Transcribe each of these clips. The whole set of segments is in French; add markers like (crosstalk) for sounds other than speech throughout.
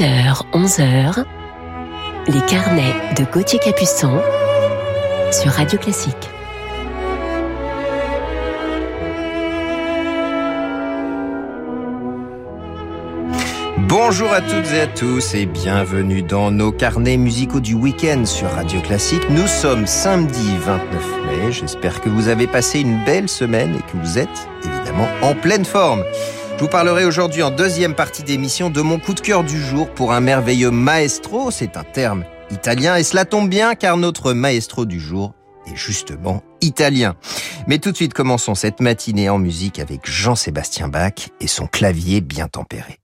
10h, 11h, les carnets de Gauthier Capuçon sur Radio Classique. Bonjour à toutes et à tous et bienvenue dans nos carnets musicaux du week-end sur Radio Classique. Nous sommes samedi 29 mai. J'espère que vous avez passé une belle semaine et que vous êtes évidemment en pleine forme. Je vous parlerai aujourd'hui en deuxième partie d'émission de mon coup de cœur du jour pour un merveilleux maestro. C'est un terme italien et cela tombe bien car notre maestro du jour est justement italien. Mais tout de suite commençons cette matinée en musique avec Jean-Sébastien Bach et son clavier bien tempéré.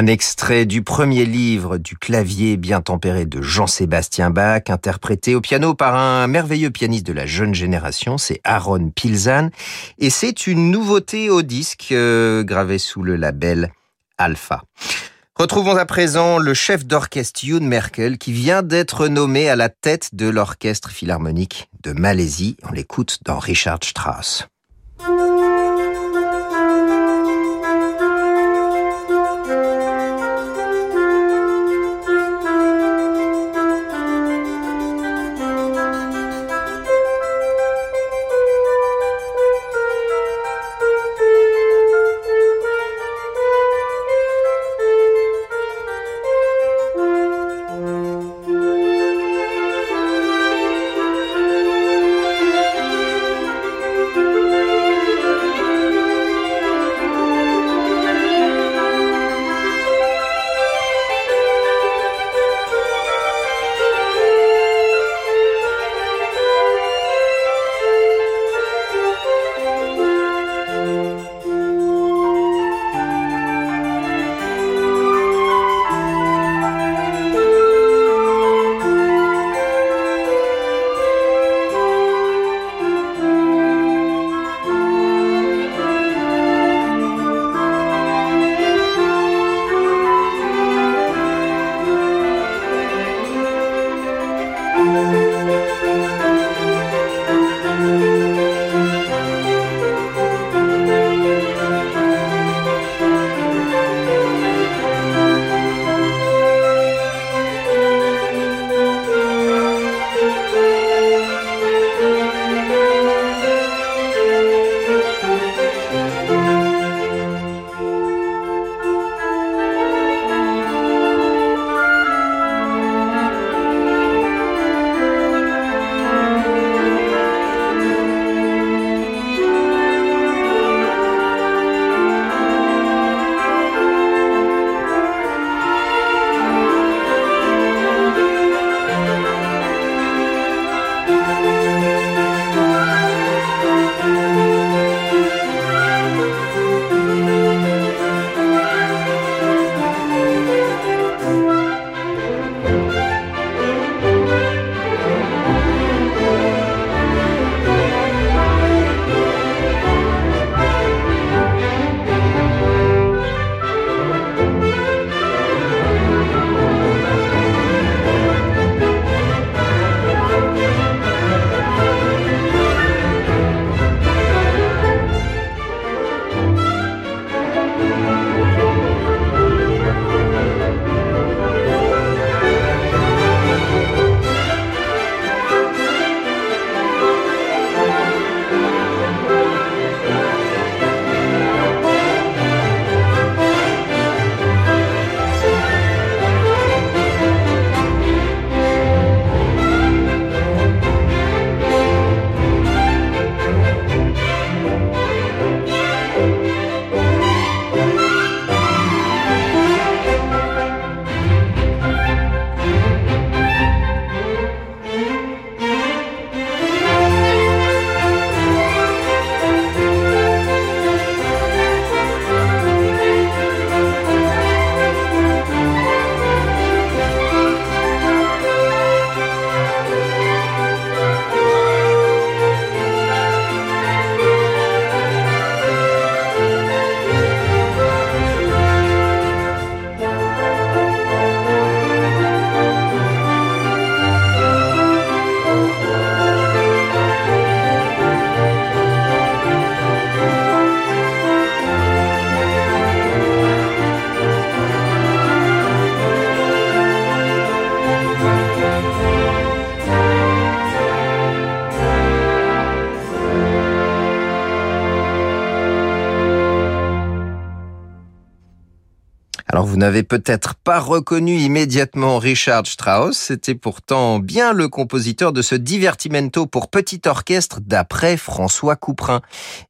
Un extrait du premier livre du clavier bien tempéré de Jean-Sébastien Bach, interprété au piano par un merveilleux pianiste de la jeune génération, c'est Aaron Pilzan, et c'est une nouveauté au disque euh, gravé sous le label Alpha. Retrouvons à présent le chef d'orchestre Youn Merkel qui vient d'être nommé à la tête de l'orchestre philharmonique de Malaisie. On l'écoute dans Richard Strauss. N'avez peut-être pas reconnu immédiatement Richard Strauss, c'était pourtant bien le compositeur de ce divertimento pour petit orchestre d'après François Couperin.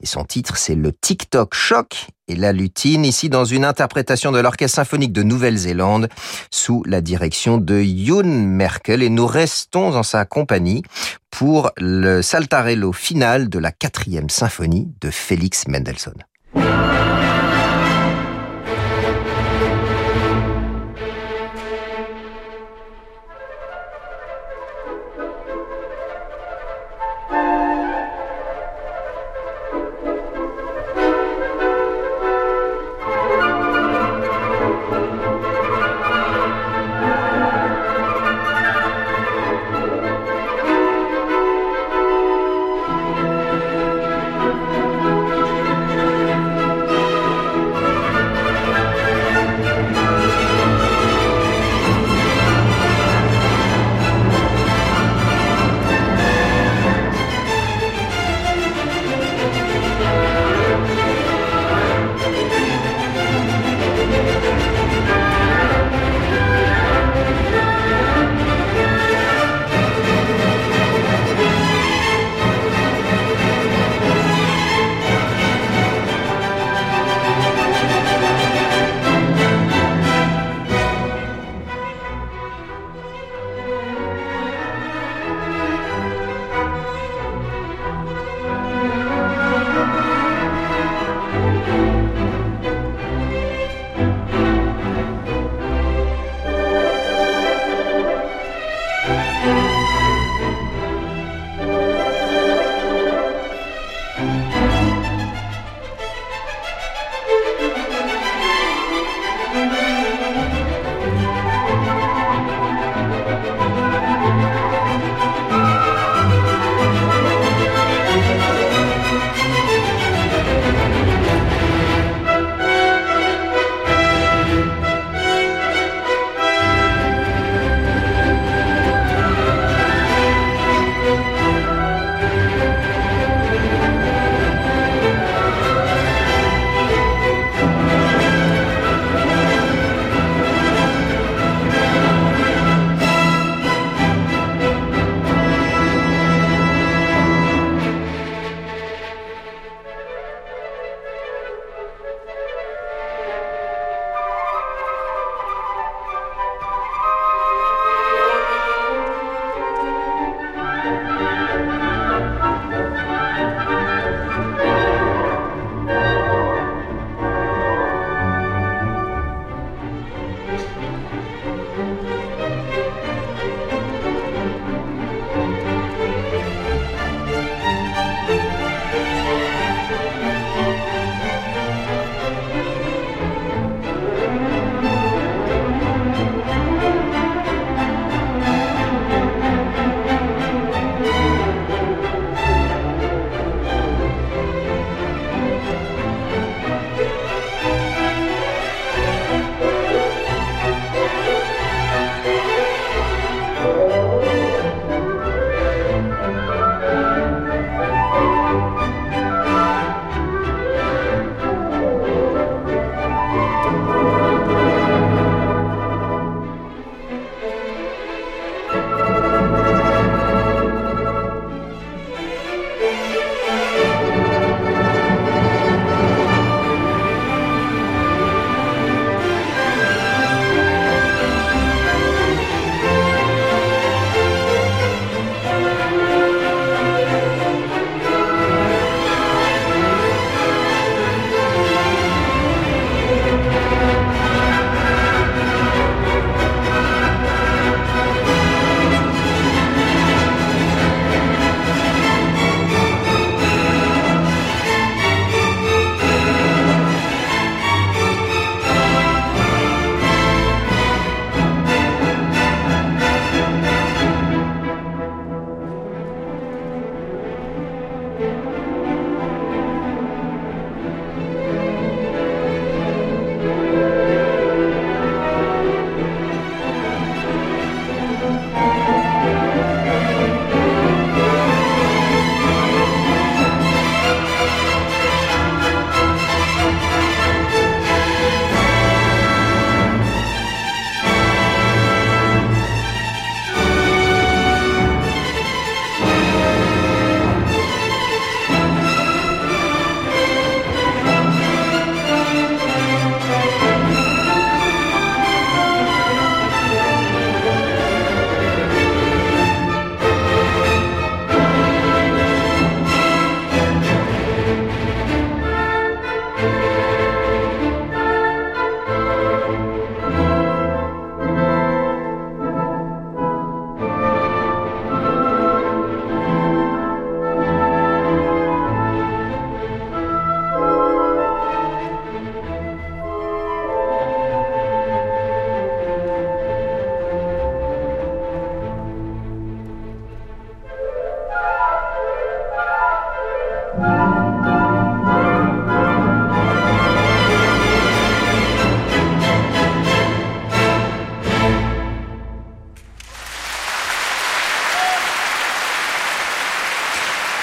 Et son titre, c'est le TikTok Choc et la lutine, ici dans une interprétation de l'Orchestre symphonique de Nouvelle-Zélande sous la direction de Youn Merkel. Et nous restons en sa compagnie pour le saltarello final de la quatrième symphonie de Félix Mendelssohn.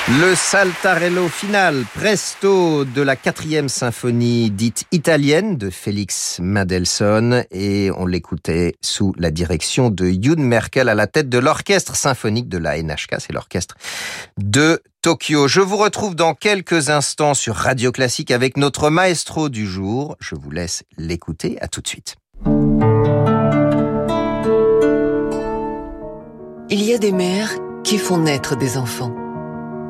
Le Saltarello final, presto de la quatrième symphonie dite italienne de Félix Mendelssohn et on l'écoutait sous la direction de Youn Merkel à la tête de l'orchestre symphonique de la NHK, c'est l'orchestre de Tokyo. Je vous retrouve dans quelques instants sur Radio Classique avec notre maestro du jour. Je vous laisse l'écouter. À tout de suite. Il y a des mères qui font naître des enfants.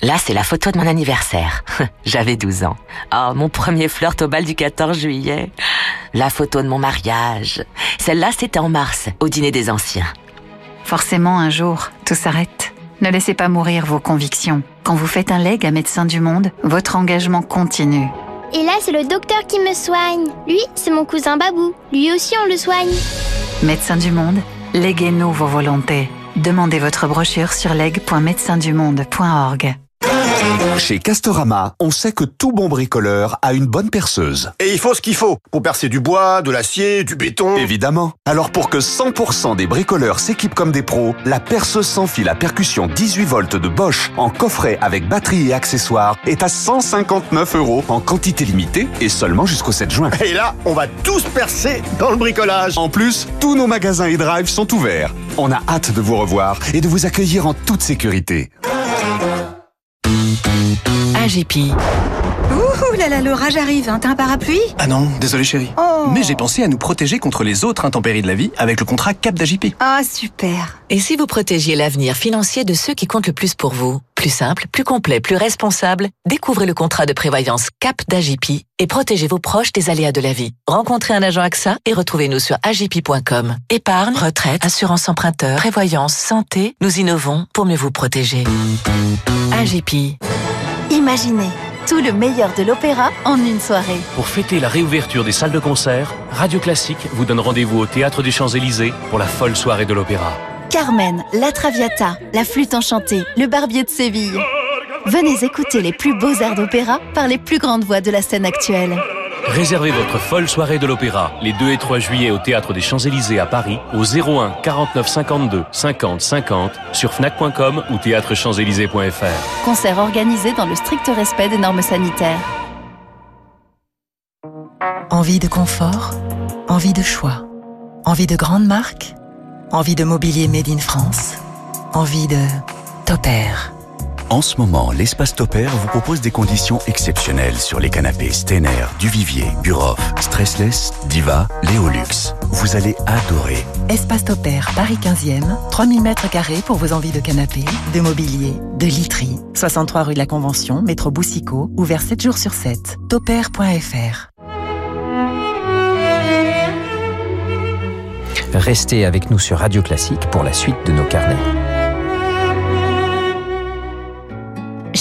Là, c'est la photo de mon anniversaire. (laughs) J'avais 12 ans. Oh, mon premier flirt au bal du 14 juillet. La photo de mon mariage. Celle-là, c'était en mars, au dîner des anciens. Forcément, un jour, tout s'arrête. Ne laissez pas mourir vos convictions. Quand vous faites un leg à Médecins du Monde, votre engagement continue. Et là, c'est le docteur qui me soigne. Lui, c'est mon cousin Babou. Lui aussi, on le soigne. Médecins du Monde, léguez-nous vos volontés. Demandez votre brochure sur leg.médecindumonde.org. Chez Castorama, on sait que tout bon bricoleur a une bonne perceuse. Et il faut ce qu'il faut pour percer du bois, de l'acier, du béton. Évidemment. Alors pour que 100% des bricoleurs s'équipent comme des pros, la perceuse sans fil à percussion 18 volts de Bosch en coffret avec batterie et accessoires est à 159 euros en quantité limitée et seulement jusqu'au 7 juin. Et là, on va tous percer dans le bricolage. En plus, tous nos magasins et drive sont ouverts. On a hâte de vous revoir et de vous accueillir en toute sécurité. AGP. Ouh là là, l'orage arrive, hein. t'as un parapluie? Ah non, désolé chérie. Oh. Mais j'ai pensé à nous protéger contre les autres intempéries de la vie avec le contrat Cap d'AJP. Ah super. Et si vous protégiez l'avenir financier de ceux qui comptent le plus pour vous? Plus simple, plus complet, plus responsable, découvrez le contrat de prévoyance CAP d'AGP et protégez vos proches des aléas de la vie. Rencontrez un agent AXA et retrouvez-nous sur agip.com. Épargne, retraite, assurance emprunteur, prévoyance, santé, nous innovons pour mieux vous protéger. AGP. Imaginez tout le meilleur de l'opéra en une soirée. Pour fêter la réouverture des salles de concert, Radio Classique vous donne rendez-vous au Théâtre des Champs-Élysées pour la folle soirée de l'opéra. Carmen, La Traviata, La Flûte Enchantée, Le Barbier de Séville. Venez écouter les plus beaux airs d'opéra par les plus grandes voix de la scène actuelle. Réservez votre folle soirée de l'opéra les 2 et 3 juillet au Théâtre des Champs-Élysées à Paris au 01 49 52 50 50 sur fnac.com ou théâtrechamps-élysées.fr. Concert organisé dans le strict respect des normes sanitaires. Envie de confort Envie de choix Envie de grandes marques Envie de mobilier made in France Envie de Top Air En ce moment, l'espace Topair vous propose des conditions exceptionnelles sur les canapés Stener, Duvivier, Buroff, Stressless, Diva, Léolux. Vous allez adorer. Espace Topair, Paris 15e, 3000 mètres carrés pour vos envies de canapé, de mobilier, de literie. 63 rue de la Convention, métro Boussicot, ouvert 7 jours sur 7. Topair.fr Restez avec nous sur Radio Classique pour la suite de nos carnets.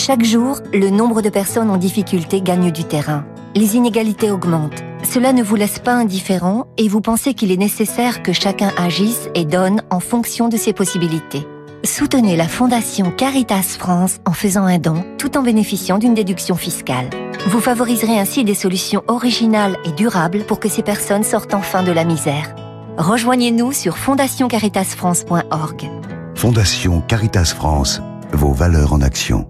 Chaque jour, le nombre de personnes en difficulté gagne du terrain. Les inégalités augmentent. Cela ne vous laisse pas indifférent et vous pensez qu'il est nécessaire que chacun agisse et donne en fonction de ses possibilités. Soutenez la Fondation Caritas France en faisant un don tout en bénéficiant d'une déduction fiscale. Vous favoriserez ainsi des solutions originales et durables pour que ces personnes sortent enfin de la misère. Rejoignez-nous sur fondationcaritasfrance.org. Fondation Caritas France, vos valeurs en action.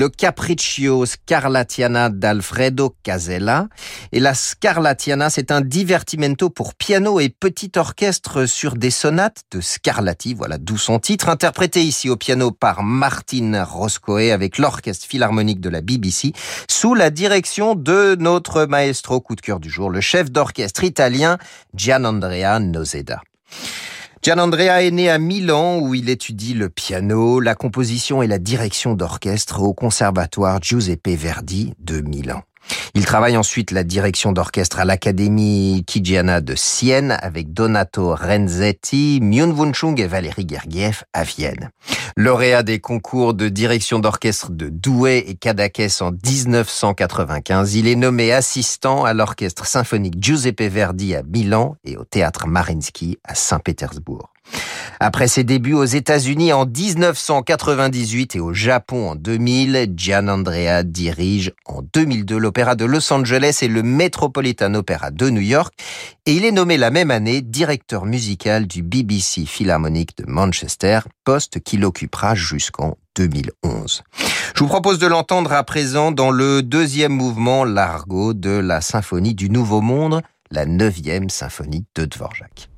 le Capriccio Scarlatiana d'Alfredo Casella. Et la Scarlatiana, c'est un divertimento pour piano et petit orchestre sur des sonates de Scarlatti, voilà d'où son titre, interprété ici au piano par Martin Roscoe avec l'orchestre philharmonique de la BBC, sous la direction de notre maestro coup de cœur du jour, le chef d'orchestre italien Gianandrea Noseda. Gianandrea est né à Milan où il étudie le piano, la composition et la direction d'orchestre au conservatoire Giuseppe Verdi de Milan. Il travaille ensuite la direction d'orchestre à l'Académie Kigiana de Sienne avec Donato Renzetti, Myun Wunchung et Valérie Gergiev à Vienne. Lauréat des concours de direction d'orchestre de Douai et Cadaqués en 1995, il est nommé assistant à l'orchestre symphonique Giuseppe Verdi à Milan et au théâtre Marinsky à Saint-Pétersbourg. Après ses débuts aux États-Unis en 1998 et au Japon en 2000, Gian Andrea dirige en 2002 l'Opéra de Los Angeles et le Metropolitan Opera de New York et il est nommé la même année directeur musical du BBC Philharmonic de Manchester, poste qu'il occupera jusqu'en 2011. Je vous propose de l'entendre à présent dans le deuxième mouvement Largo de la symphonie du Nouveau Monde, la neuvième symphonie de Dvorak.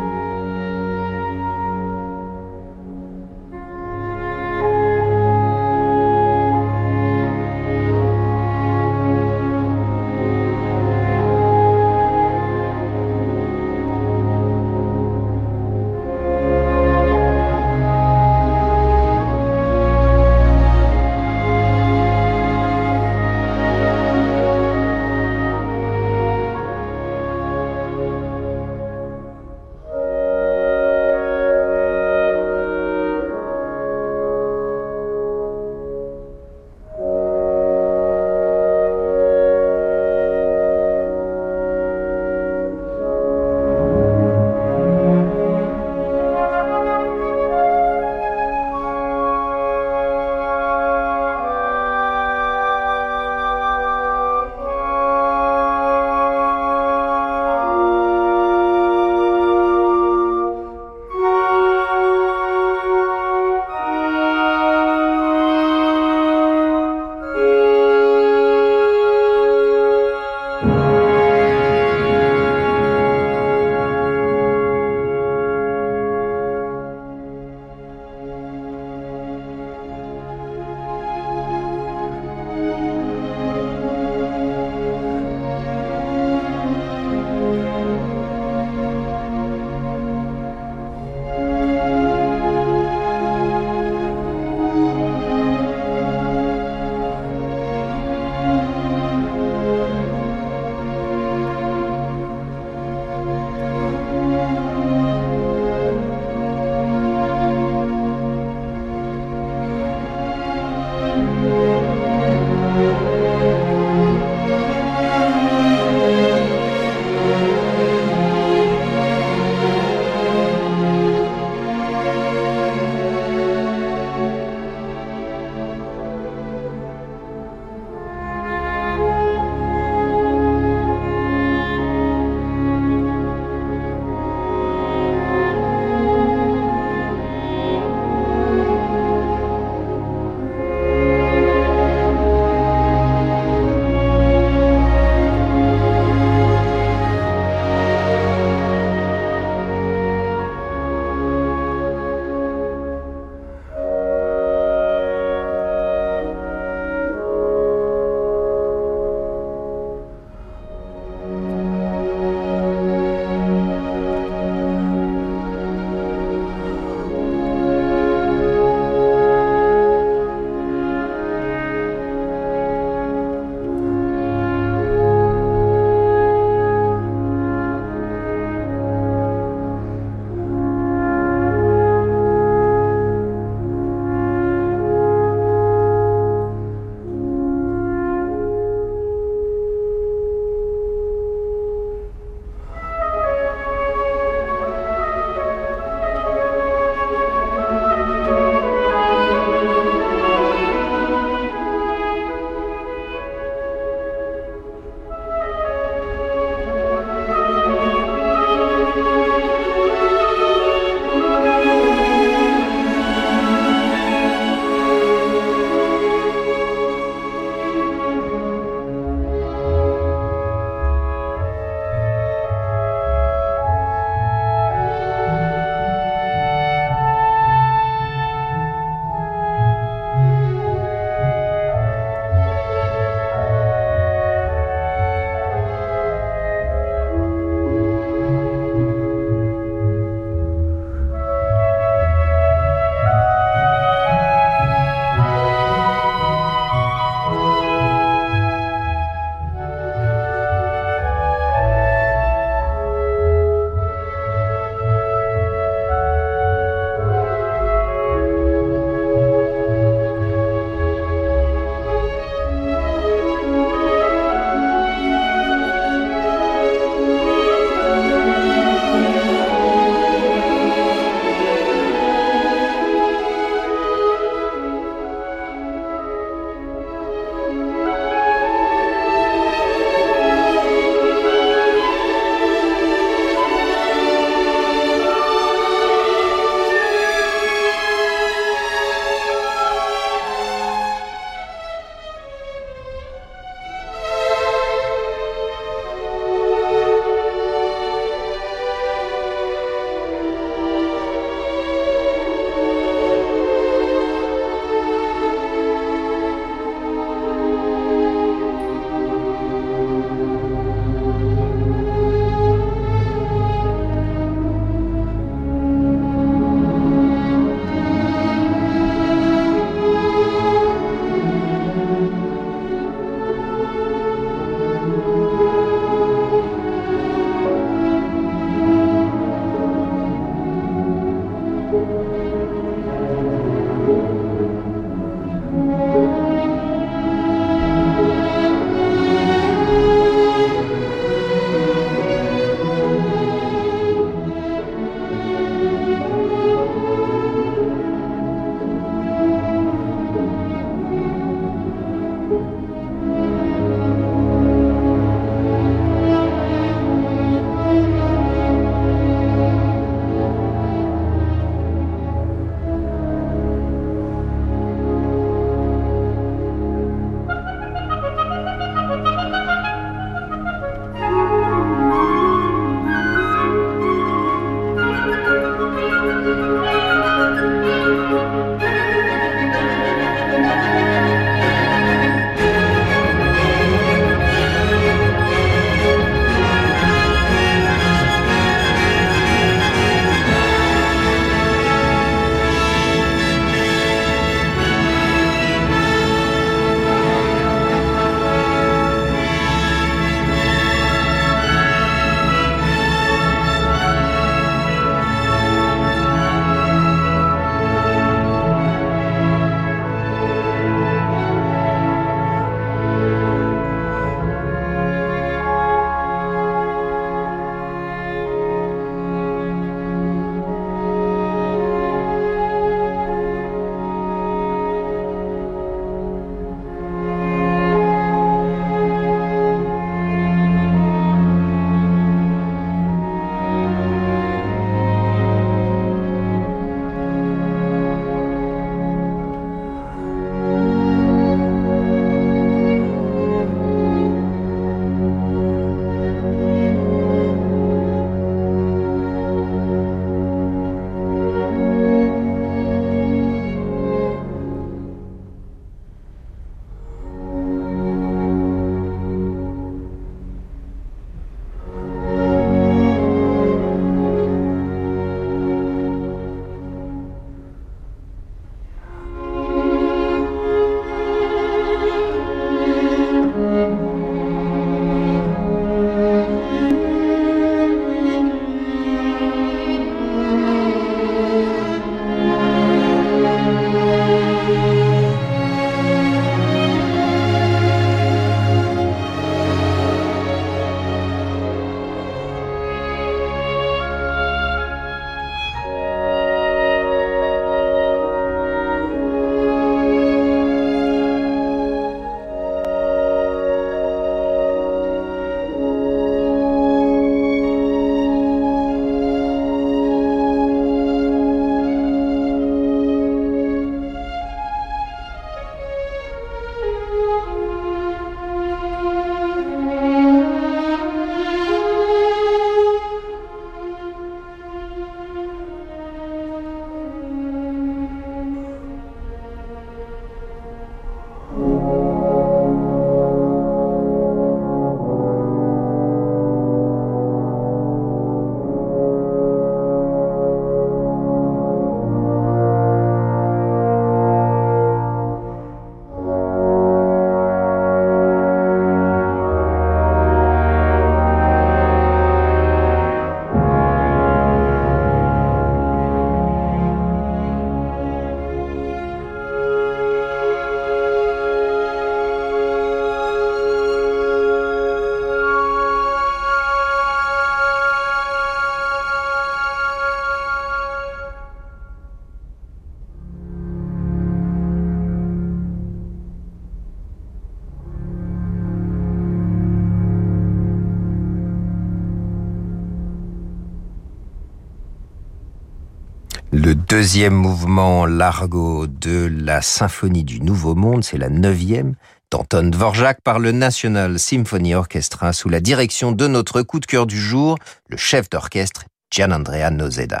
Le deuxième mouvement largo de la symphonie du Nouveau Monde, c'est la neuvième, d'Anton Dvorak par le National Symphony Orchestra sous la direction de notre coup de cœur du jour, le chef d'orchestre Gianandrea Nozeda.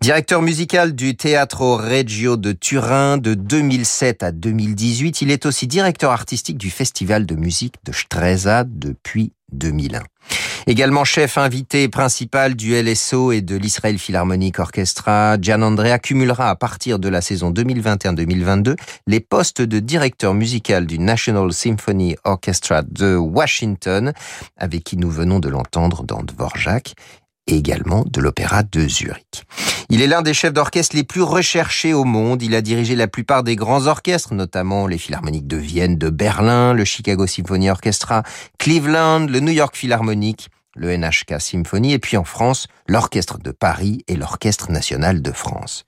Directeur musical du Teatro Reggio de Turin de 2007 à 2018, il est aussi directeur artistique du Festival de musique de Stresa depuis 2001. Également chef invité principal du LSO et de l'Israel Philharmonic Orchestra, Gian Andrea cumulera à partir de la saison 2021-2022 les postes de directeur musical du National Symphony Orchestra de Washington, avec qui nous venons de l'entendre dans Dvorak et également de l'Opéra de Zurich. Il est l'un des chefs d'orchestre les plus recherchés au monde. Il a dirigé la plupart des grands orchestres, notamment les Philharmoniques de Vienne, de Berlin, le Chicago Symphony Orchestra, Cleveland, le New York Philharmonic, le NHK Symphony, et puis en France, l'Orchestre de Paris et l'Orchestre National de France.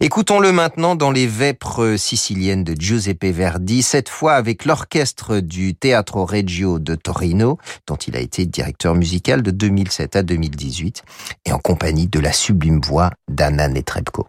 Écoutons-le maintenant dans les vêpres siciliennes de Giuseppe Verdi, cette fois avec l'orchestre du Teatro Reggio de Torino, dont il a été directeur musical de 2007 à 2018, et en compagnie de la sublime voix d'Anna Netrebko.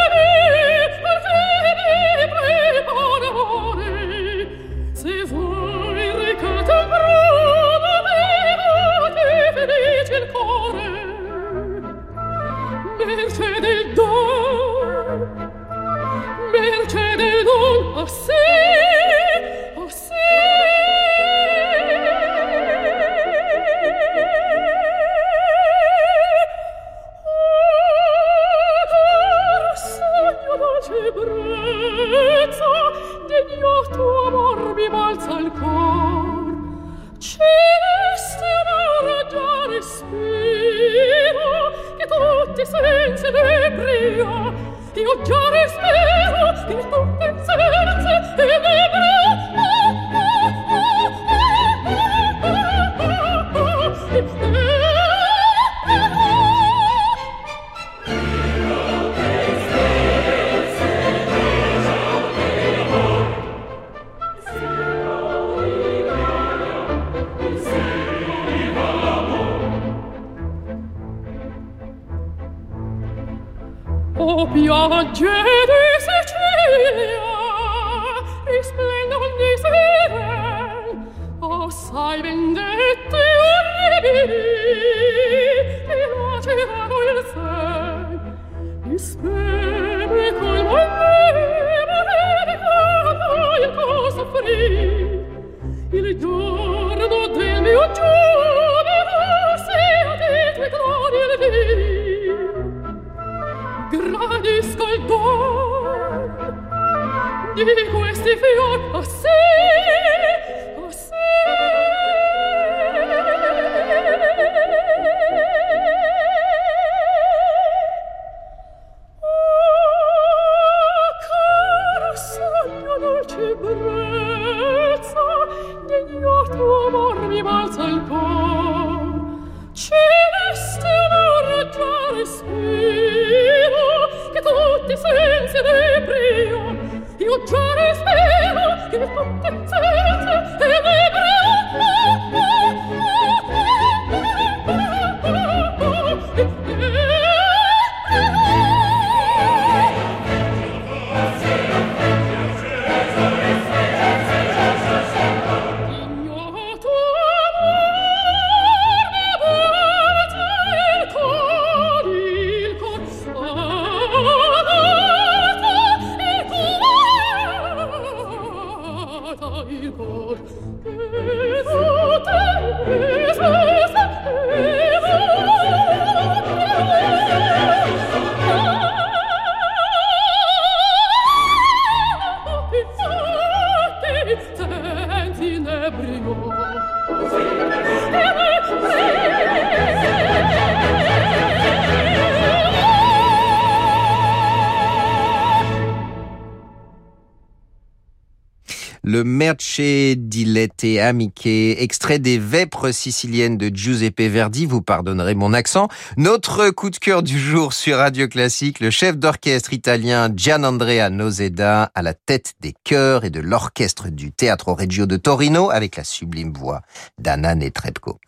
Le Merce di Lette Amiche, extrait des Vêpres siciliennes de Giuseppe Verdi, vous pardonnerez mon accent. Notre coup de cœur du jour sur Radio Classique, le chef d'orchestre italien Gianandrea Noseda à la tête des chœurs et de l'orchestre du Teatro Reggio de Torino avec la sublime voix d'Anna Netrebko.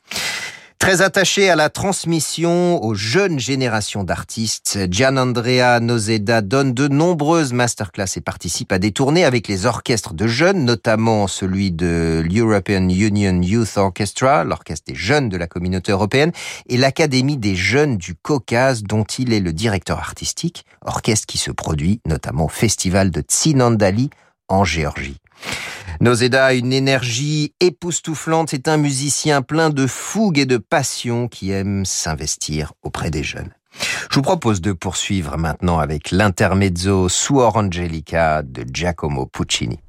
Très attaché à la transmission aux jeunes générations d'artistes, Gianandrea Noseda donne de nombreuses masterclass et participe à des tournées avec les orchestres de jeunes, notamment celui de l'European Union Youth Orchestra, l'orchestre des jeunes de la communauté européenne, et l'Académie des jeunes du Caucase, dont il est le directeur artistique, orchestre qui se produit notamment au festival de Tsinandali en Géorgie. Noseda a une énergie époustouflante, c'est un musicien plein de fougue et de passion qui aime s'investir auprès des jeunes. Je vous propose de poursuivre maintenant avec l'intermezzo Suor Angelica de Giacomo Puccini.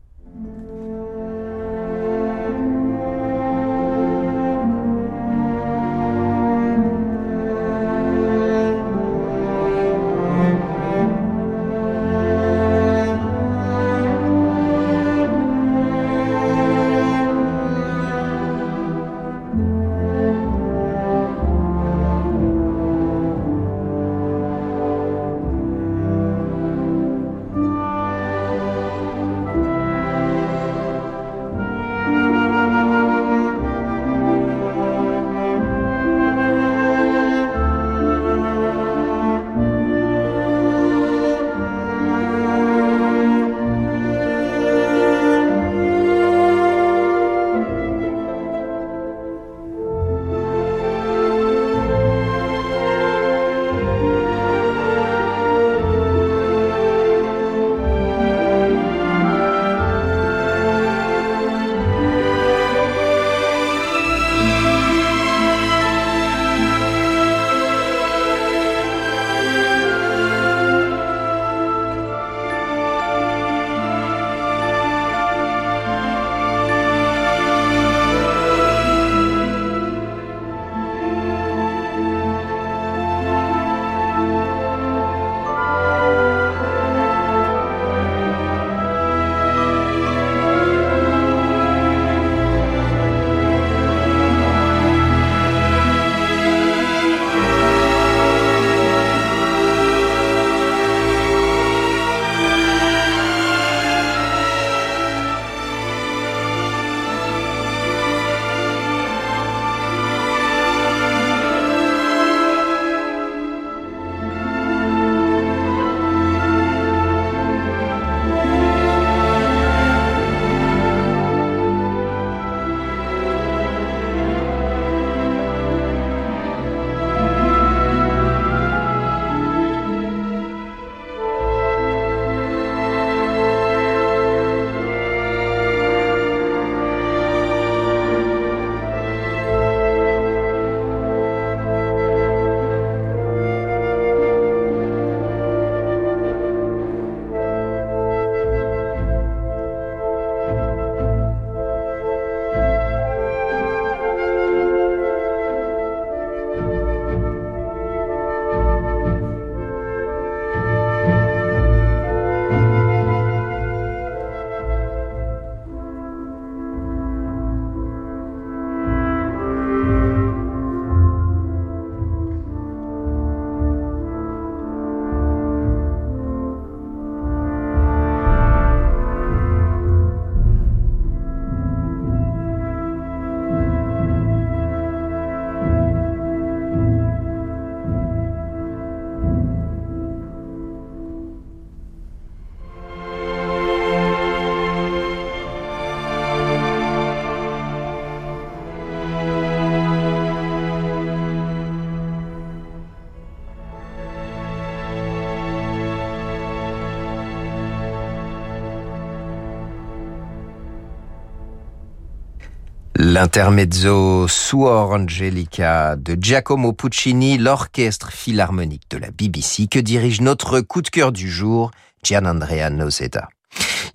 L'intermezzo Suor Angelica de Giacomo Puccini, l'orchestre philharmonique de la BBC que dirige notre coup de cœur du jour, Gianandrea Noseda.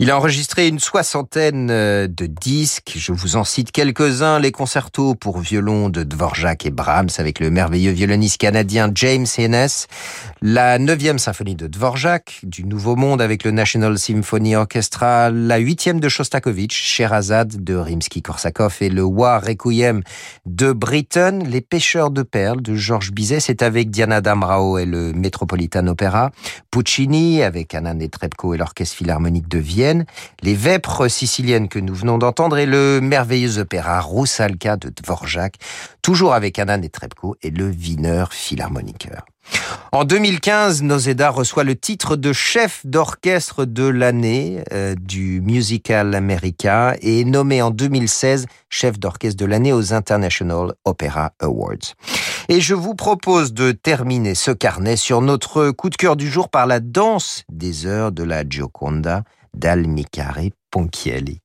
Il a enregistré une soixantaine euh, de disques. Je vous en cite quelques-uns. Les concertos pour violon de Dvorak et Brahms avec le merveilleux violoniste canadien James Haynes. La neuvième symphonie de Dvorak du Nouveau Monde avec le National Symphony Orchestra. La huitième de Shostakovich, Sherazade de Rimsky-Korsakov et le War Requiem de Britten. Les pêcheurs de perles de Georges Bizet. C'est avec Diana Damrao et le Metropolitan Opera. Puccini avec Anna Netrebko et l'Orchestre Philharmonique de Vienne les Vêpres siciliennes que nous venons d'entendre et le merveilleux opéra Roussalka de Dvorak, toujours avec Anna Netrebko et le Wiener Philharmoniker. En 2015, Nozeda reçoit le titre de chef d'orchestre de l'année euh, du Musical America et est nommé en 2016 chef d'orchestre de l'année aux International Opera Awards. Et je vous propose de terminer ce carnet sur notre coup de cœur du jour par la danse des heures de la Gioconda d'Almicare Ponchielli.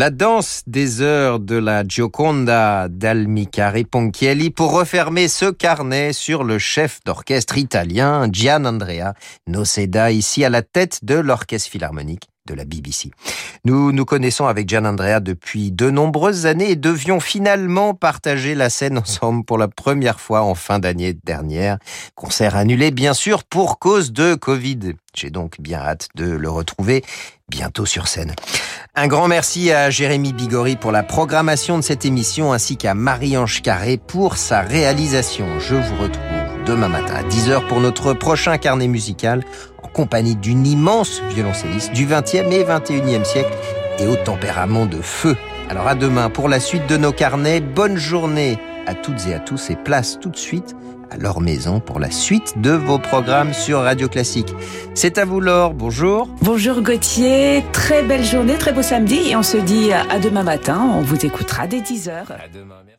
La danse des heures de la Gioconda d'Almicare Ponchielli pour refermer ce carnet sur le chef d'orchestre italien Gian Andrea Noceda, ici à la tête de l'orchestre philharmonique de la BBC. Nous nous connaissons avec Gian Andrea depuis de nombreuses années et devions finalement partager la scène ensemble pour la première fois en fin d'année dernière. Concert annulé bien sûr pour cause de Covid. J'ai donc bien hâte de le retrouver bientôt sur scène. Un grand merci à Jérémy Bigori pour la programmation de cette émission ainsi qu'à Marie-Ange Carré pour sa réalisation. Je vous retrouve demain matin à 10h pour notre prochain carnet musical en compagnie d'une immense violoncelliste du 20e et 21e siècle et au tempérament de feu. Alors à demain pour la suite de nos carnets. Bonne journée à toutes et à tous et place tout de suite à leur maison pour la suite de vos programmes sur Radio Classique. C'est à vous Laure, bonjour. Bonjour Gauthier, très belle journée, très beau samedi et on se dit à demain matin, on vous écoutera dès 10h. À demain, merci.